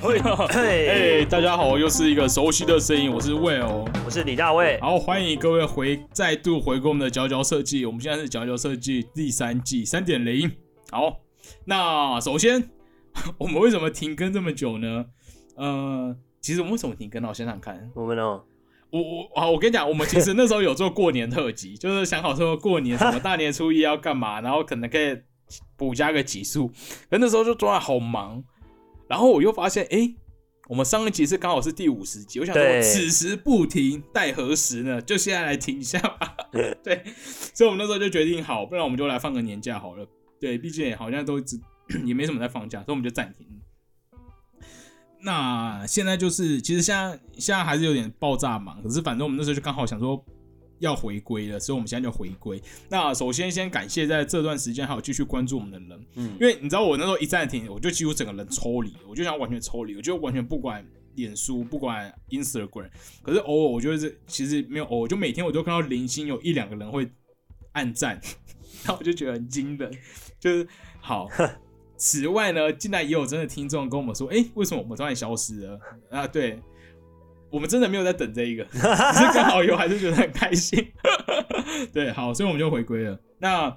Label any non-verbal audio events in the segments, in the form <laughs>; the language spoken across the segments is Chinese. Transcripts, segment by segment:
嘿，大家好，又是一个熟悉的声音，我是 Will，我是李大卫。好，欢迎各位回再度回归我们的佼佼设计。我们现在是佼佼设计第三季三点零。好，那首先 <laughs> 我们为什么停更这么久呢？呃，其实我们为什么停更呢？我想想看，我们哦，我我啊，我跟你讲，我们其实那时候有做过年特辑，<laughs> 就是想好说过年什么大年初一要干嘛，然后可能可以补加个集数，可那时候就抓的好忙。然后我又发现，哎，我们上一集是刚好是第五十集，我想说此时不停待何时呢？就现在来停一下吧。<laughs> 对，所以我们那时候就决定好，不然我们就来放个年假好了。对，毕竟好像都只 <clears throat> 也没什么在放假，所以我们就暂停。那现在就是，其实现在现在还是有点爆炸忙，可是反正我们那时候就刚好想说。要回归了，所以我们现在就回归。那首先先感谢在这段时间还有继续关注我们的人，嗯，因为你知道我那时候一暂停，我就几乎整个人抽离，我就想完全抽离，我就完全不管脸书，不管 Instagram。可是偶尔我就是其实没有偶尔，就每天我都看到零星有一两个人会按赞，<laughs> 那我就觉得很惊人，就是好。<laughs> 此外呢，进来也有真的听众跟我们说，哎，为什么我们突然消失了啊？对。我们真的没有在等这一个，只是刚好有，还是觉得很开心。<laughs> 对，好，所以我们就回归了。那，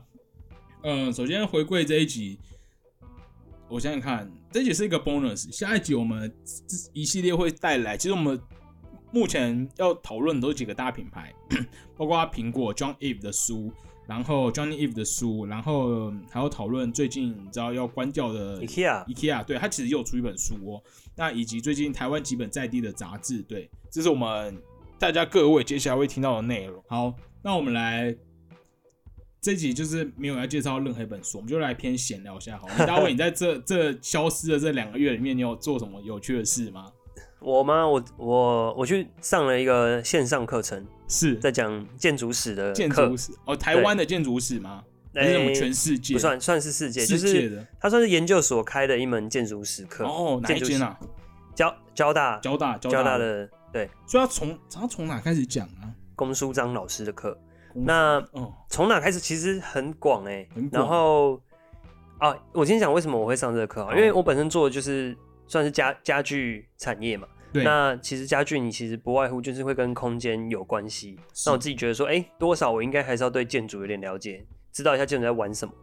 嗯，首先回归这一集，我想想看，这一集是一个 bonus。下一集我们一系列会带来，其实我们目前要讨论都是几个大品牌，<clears throat> 包括苹果 John Eve 的书。然后 Johnny Eve 的书，然后还有讨论最近你知道要关掉的 IKEA，IKEA 对他其实又出一本书哦。那以及最近台湾几本在地的杂志，对，这是我们大家各位接下来会听到的内容。好，那我们来这集就是没有要介绍任何一本书，我们就来偏闲聊一下。好，<laughs> 大卫，你在这这消失的这两个月里面，你有做什么有趣的事吗？我吗？我我我去上了一个线上课程。是在讲建筑史的建筑史哦，台湾的建筑史吗？还是我们全世界？不算，算是世界，世界的。他算是研究所开的一门建筑史课哦。哪一间啊？交交大，交大，交大的对。所以他从他从哪开始讲啊？龚书章老师的课。那从哪开始？其实很广哎。然后啊，我先讲为什么我会上这个课啊？因为我本身做的就是算是家家具产业嘛。那其实家具你其实不外乎就是会跟空间有关系。那我自己觉得说，哎，多少我应该还是要对建筑有点了解，知道一下建筑在玩什么，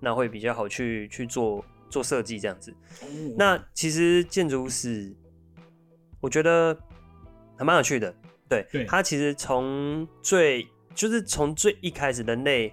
那会比较好去去做做设计这样子。那其实建筑史，我觉得还蛮有趣的。对，它其实从最就是从最一开始人类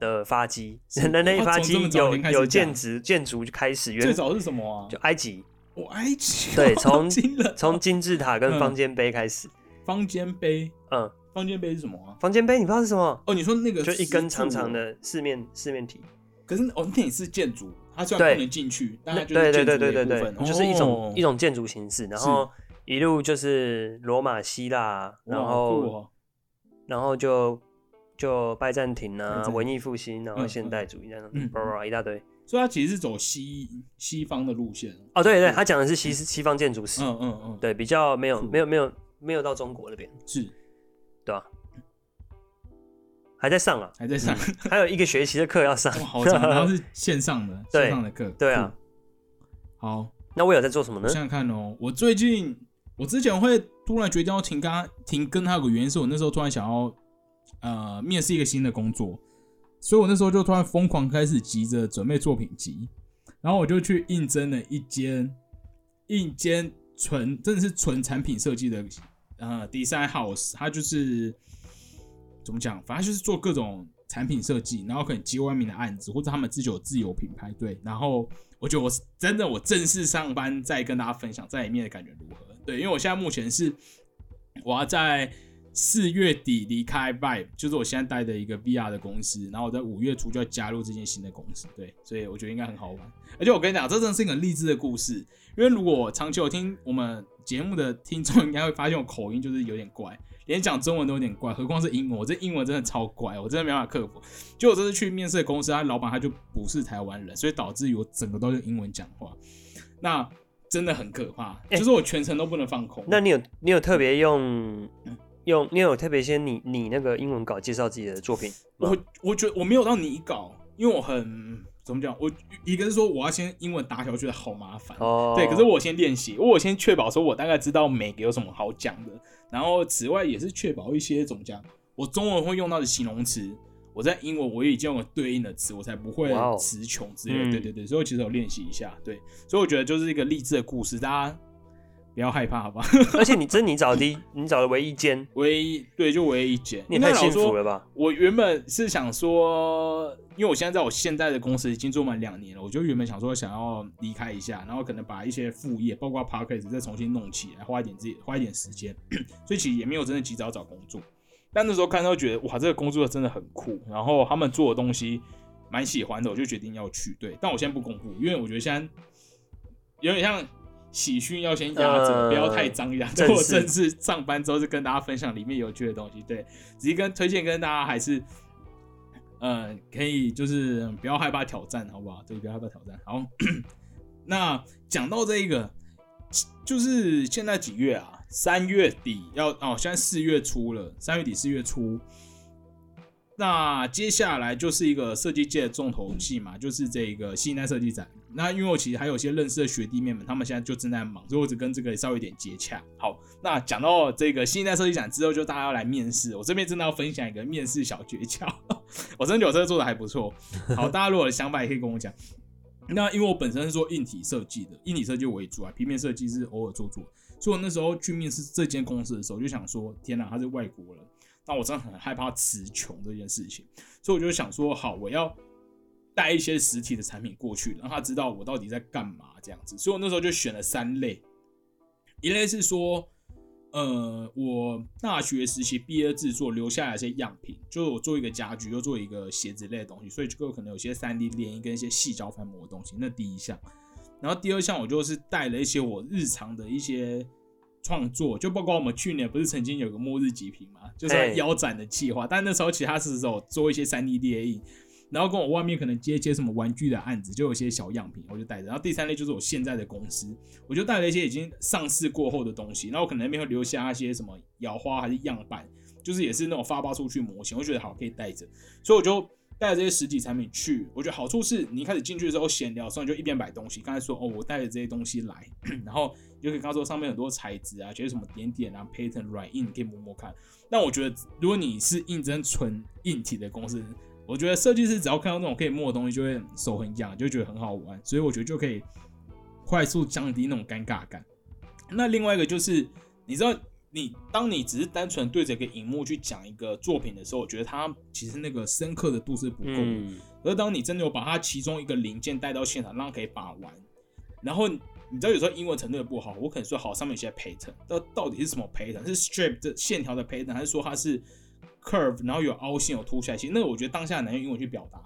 的发迹，人类发迹有有建筑建筑就开始，最早是什么啊？就埃及。我埃及对，从从金字塔跟方尖碑开始。方尖碑，嗯，方尖碑是什么啊？方尖碑你不知道是什么？哦，你说那个就一根长长的四面四面体。可是哦，那也是建筑，它虽然不能进去，但它就是对对对对对对，就是一种一种建筑形式。然后一路就是罗马、希腊，然后然后就就拜占庭啊，文艺复兴，然后现代主义这样，叭叭一大堆。所以他其实是走西西方的路线哦，对对，他讲的是西西方建筑史，嗯嗯嗯，对，比较没有没有没有没有到中国那边，是，对吧？还在上啊，还在上，还有一个学期的课要上，好长，<laughs> 然后是线上的线上的课，对啊。好，那我有在做什么呢？想想看哦，我最近我之前会突然决定要停更，停更他有个原因是我那时候突然想要呃面试一个新的工作。所以我那时候就突然疯狂开始急着准备作品集，然后我就去应征了一间一间纯真的是纯产品设计的呃 design house，它就是怎么讲，反正就是做各种产品设计，然后可能接外面的案子，或者他们自己有自有品牌。对，然后我觉得我是真的我正式上班再跟大家分享在里面的感觉如何？对，因为我现在目前是我要在。四月底离开 Vibe，就是我现在待的一个 VR 的公司，然后我在五月初就要加入这间新的公司，对，所以我觉得应该很好玩。而且我跟你讲，这真的是一个励志的故事，因为如果长期有听我们节目的听众，应该会发现我口音就是有点怪，连讲中文都有点怪，何况是英文，我这英文真的超怪，我真的没办法克服。就我这次去面试的公司，他老板他就不是台湾人，所以导致于我整个都用英文讲话，那真的很可怕，就是我全程都不能放空。那你有你有特别用？用你有特别先你你那个英文稿介绍自己的作品，我我觉得我没有到你稿，因为我很怎么讲？我一个是说我要先英文打小，我觉得好麻烦。哦。对，可是我先练习，我先确保说我大概知道每个有什么好讲的。然后此外也是确保一些怎么讲，我中文会用到的形容词，我在英文我也已经有对应的词，我才不会词穷之类。对对对，所以其实有练习一下。对，所以我觉得就是一个励志的故事，大家。不要害怕，好吧？<laughs> 而且你这是你找的，你找的唯一间，唯一对，就唯一一间。你太幸福了吧？我原本是想说，因为我现在在我现在的公司已经做满两年了，我就原本想说想要离开一下，然后可能把一些副业，包括 p a r k a s 再重新弄起来，花一点自己花一点时间。<coughs> 所以其实也没有真的及早找工作。但那时候看到觉得哇，这个工作真的很酷，然后他们做的东西蛮喜欢的，我就决定要去。对，但我现在不公布，因为我觉得现在有点像。喜讯要先压着，不要太张扬。等我正式上班之后，就跟大家分享里面有趣的东西。对，直接跟推荐跟大家还是，呃，可以就是不要害怕挑战，好不好？对，不要害怕挑战。好，<coughs> 那讲到这一个，就是现在几月啊？三月底要哦，现在四月初了，三月底四月初。那接下来就是一个设计界的重头戏嘛，就是这个新一代设计展。那因为我其实还有些认识的学弟妹们，他们现在就正在忙，所以我只跟这个稍微有点接洽。好，那讲到这个新一代设计展之后，就大家要来面试。我这边真的要分享一个面试小诀窍，<laughs> 我真的觉得这个做的还不错。好，大家如果有想法也可以跟我讲。那因为我本身是做硬体设计的，硬体设计为主啊，平面设计是偶尔做做。所以我那时候去面试这间公司的时候，就想说：天哪，他是外国人。那我真的很害怕词穷这件事情，所以我就想说，好，我要带一些实体的产品过去，让他知道我到底在干嘛这样子。所以我那时候就选了三类，一类是说，呃，我大学时期毕业制作留下来一些样品，就是我做一个家具，又做一个鞋子类的东西，所以就可能有些三 D 联影跟一些细胶翻模的东西。那第一项，然后第二项我就是带了一些我日常的一些。创作就包括我们去年不是曾经有个末日极品嘛，就是腰斩的计划，但那时候其他是候做一些三 D 列印，然后跟我外面可能接一些什么玩具的案子，就有些小样品，我就带着。然后第三类就是我现在的公司，我就带了一些已经上市过后的东西，然后可能那边会留下一些什么摇花还是样板，就是也是那种发包出去模型，我觉得好可以带着，所以我就。带着这些实体产品去，我觉得好处是你一开始进去的时候闲聊，所以就一边摆东西。刚才说哦，我带着这些东西来，<clears throat> 然后就可以告诉上面很多材质啊，觉得什么点点啊、pattern、软硬，你可以摸摸看。但我觉得如果你是应征纯硬体的公司，我觉得设计师只要看到那种可以摸的东西，就会手很痒，就觉得很好玩。所以我觉得就可以快速降低那种尴尬感。那另外一个就是，你知道。你当你只是单纯对着一个荧幕去讲一个作品的时候，我觉得它其实那个深刻的度是不够的。而当你真的有把它其中一个零件带到现场，让它可以把玩，然后你知道有时候英文程度也不好，我可能说好上面有些 pattern，到到底是什么 pattern？是 strip 的线条的 pattern，还是说它是 curve，然后有凹陷有凸起来？其实那个我觉得当下难用英文去表达。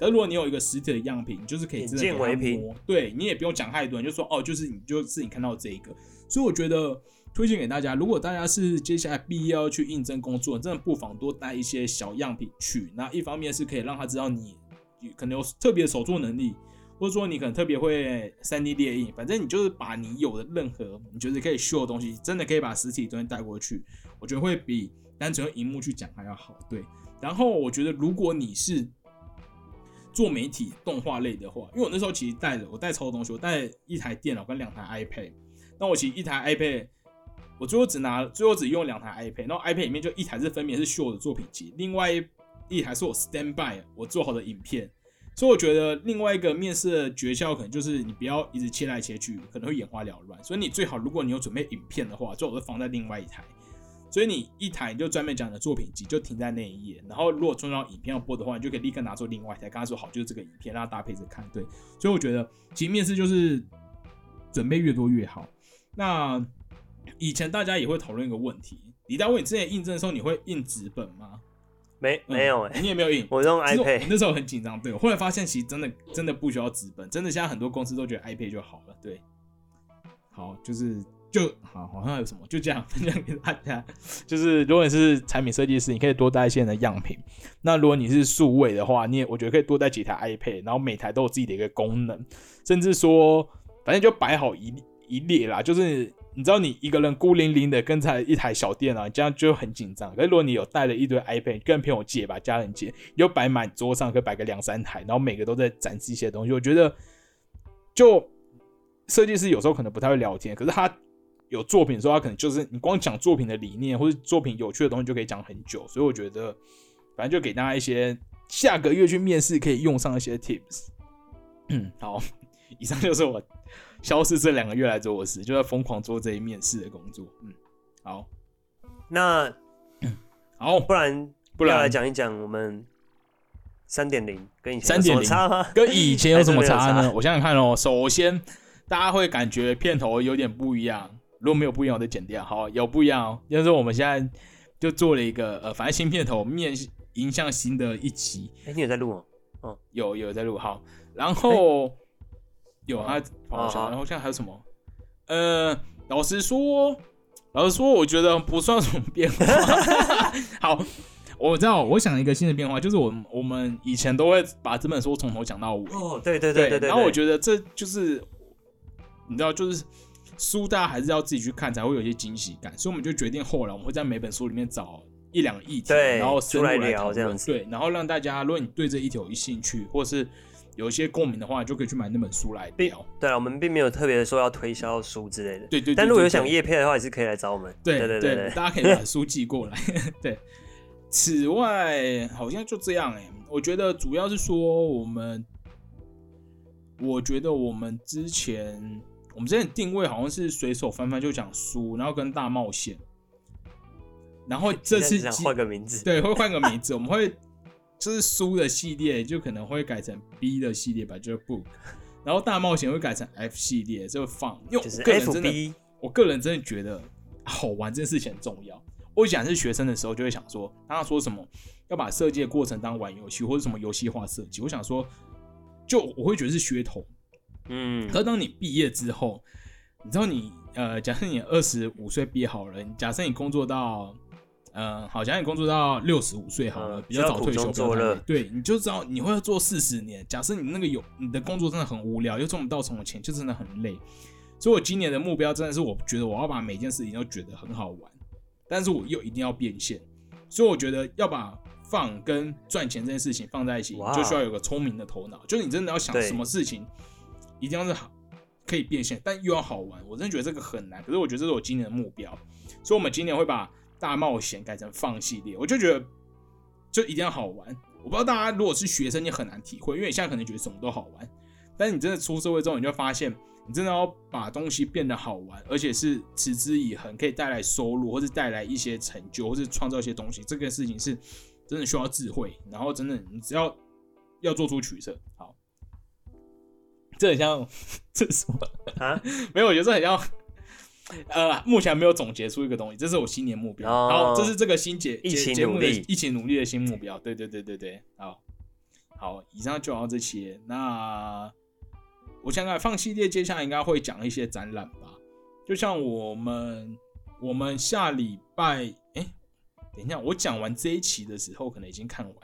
而如果你有一个实体的样品，你就是可以真的给它摸，对你也不用讲太多，你就说哦，就是你就是你看到这一个。所以我觉得。推荐给大家，如果大家是接下来毕业要去应征工作，真的不妨多带一些小样品去。那一方面是可以让他知道你可能有特别的手作能力，或者说你可能特别会三 D 列印，反正你就是把你有的任何你觉得可以秀的东西，真的可以把实体东西带过去。我觉得会比单纯用荧幕去讲还要好。对，然后我觉得如果你是做媒体动画类的话，因为我那时候其实带了我带超多东西，我带一台电脑跟两台 iPad，那我其实一台 iPad。我最后只拿，最后只用两台 iPad，然后 iPad 里面就一台是分别是秀的作品集，另外一台是我 standby 我做好的影片。所以我觉得另外一个面试的诀窍可能就是你不要一直切来切去，可能会眼花缭乱。所以你最好如果你有准备影片的话，最好是放在另外一台。所以你一台就专门讲的作品集就停在那一页，然后如果中间影片要播的话，你就可以立刻拿出另外一台，跟他说好就是这个影片，让他搭配着看。对，所以我觉得其实面试就是准备越多越好。那。以前大家也会讨论一个问题，李大卫，你之前印证的时候，你会印纸本吗？没，没有哎，你也没有印。<laughs> 我用 iPad，那时候很紧张。对，后来发现其实真的真的不需要纸本，真的现在很多公司都觉得 iPad 就好了。对，好，就是就好，好像有什么就这样分享给大家。就是如果你是产品设计师，你可以多带一些的样品。那如果你是数位的话，你也我觉得可以多带几台 iPad，然后每台都有自己的一个功能，甚至说反正就摆好一。一列啦，就是你知道你一个人孤零零的跟在一台小电脑，这样就很紧张。可是如果你有带了一堆 iPad，跟朋友借吧，家人借，又摆满桌上，可以摆个两三台，然后每个都在展示一些东西，我觉得就设计师有时候可能不太会聊天，可是他有作品的时候，他可能就是你光讲作品的理念或者作品有趣的东西就可以讲很久。所以我觉得，反正就给大家一些下个月去面试可以用上一些 tips。嗯，好，以上就是我。消失这两个月来做的事，就在疯狂做这一面试的工作。嗯，好，那 <coughs> 好，不然不然来讲一讲我们三点零跟以前三点零差吗？跟以前有什么差呢？我想想看哦。首先，大家会感觉片头有点不一样。如果没有不一样，我再剪掉。好，有不一样哦。就是我们现在就做了一个呃，反正新片头面迎向新的一期。哎，你有在录哦？哦，有有在录。好，然后。有啊，然后现在还有什么？呃，老实说，老实说，我觉得不算什么变化。<laughs> 好，我知道，我想一个新的变化，就是我我们以前都会把这本书从头讲到尾。哦，对对对对对。然后我觉得这就是，你知道，就是书大家还是要自己去看，才会有一些惊喜感。所以我们就决定后来我们会在每本书里面找一两个议题，然后出来聊这样子。对，然后让大家，如果你对这一题有兴趣，或是。有一些共鸣的话，就可以去买那本书来聊。对啊，我们并没有特别说要推销书之类的。对对。但如果有想叶片的话，也是可以来找我们。对对对对，大家可以把书寄过来。<laughs> 对。此外，好像就这样哎。我觉得主要是说，我们，我觉得我们之前，我们之前定位好像是随手翻翻就讲书，然后跟大冒险。然后这次换个名字。对，会换个名字，我们会。就是书的系列就可能会改成 B 的系列吧，就是 book，然后大冒险会改成 F 系列，就放。因为我个人真的，我个人真的觉得好玩这件事情很重要。我以前是学生的时候就会想说，他说什么要把设计的过程当玩游戏或者什么游戏化设计，我想说，就我会觉得是噱头。嗯，可是当你毕业之后，你知道你呃，假设你二十五岁毕业好了，假设你工作到。嗯，好像你工作到六十五岁好了，比较早退休。对，你就知道你会做四十年。假设你那个有你的工作真的很无聊，又赚不到什么钱，就真的很累。所以我今年的目标真的是，我觉得我要把每件事情都觉得很好玩，但是我又一定要变现。所以我觉得要把放跟赚钱这件事情放在一起，就需要有个聪明的头脑。就是你真的要想什么事情，一定要是好可以变现，但又要好玩。我真的觉得这个很难，可是我觉得这是我今年的目标。所以，我们今年会把。大冒险改成放系列，我就觉得就一定要好玩。我不知道大家如果是学生，你很难体会，因为你现在可能觉得什么都好玩，但是你真的出社会之后，你就发现你真的要把东西变得好玩，而且是持之以恒，可以带来收入，或者带来一些成就，或是创造一些东西。这个事情是真的需要智慧，然后真的你只要要做出取舍。好，这很像 <laughs> 这是什么啊？<laughs> 没有，我觉得这很像。呃，目前没有总结出一个东西，这是我新年目标。好，这是这个新节节节目的一起努力的新目标。对对对对对，好，好，以上就到这些。那我想想，放系列接下来应该会讲一些展览吧，就像我们我们下礼拜，哎，等一下，我讲完这一期的时候，可能已经看完。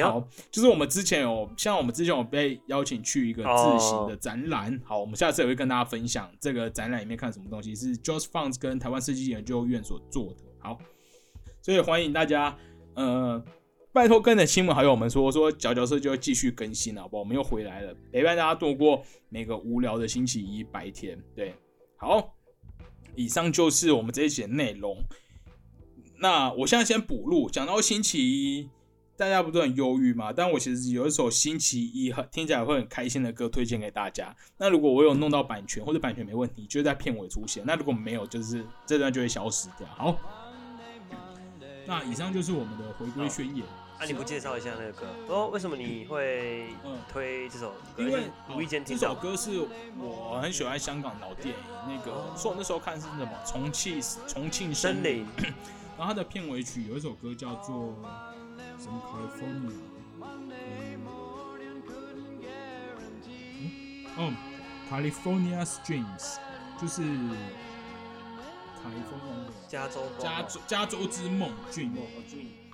好，就是我们之前有，像我们之前有被邀请去一个自行的展览。好，我们下次也会跟大家分享这个展览里面看什么东西，是 Just Funds 跟台湾设计研究院所做的。好，所以欢迎大家，呃，拜托跟着亲朋好友们说说，角角社就会继续更新了，好不好？我们又回来了，陪伴大家度过每个无聊的星期一白天。对，好，以上就是我们这一节内容。那我现在先补录，讲到星期一。大家不都很忧郁吗？但我其实有一首星期一很听起来会很开心的歌推荐给大家。那如果我有弄到版权或者版权没问题，就在片尾出现。那如果没有，就是这段就会消失掉。好，那以上就是我们的回归宣言。那你不介绍一下那个歌？哦，为什么你会推这首歌？因为无意间听这首歌是我很喜欢香港老电影那个，说我那时候看是什么重庆重庆森林，<clears throat> 然后它的片尾曲有一首歌叫做。什么 California？嗯，哦，California Dreams，就是 California 加州加州加州之梦，Dream，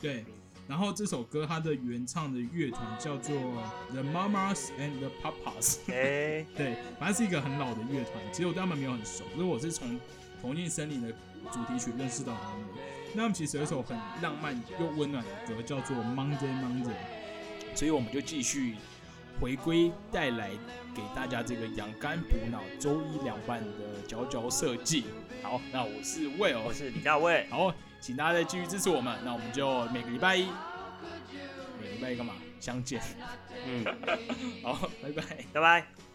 对，然后这首歌它的原唱的乐团叫做 The Mamas and the Papas，哎，<laughs> 对，反正是一个很老的乐团，其实我对他们没有很熟，所以我是从《同性森林》的主题曲认识到他们。那他们其实有一首很浪漫又温暖的歌，叫做 Monday Monday，所以我们就继续回归带来给大家这个养肝补脑、周一凉拌的佼佼设计。好，那我是魏哦，我是李大卫，<laughs> 好。请大家再继续支持我们，那我们就每个礼拜一，每个礼拜一干嘛？相见。嗯，<laughs> 好，拜拜，拜拜。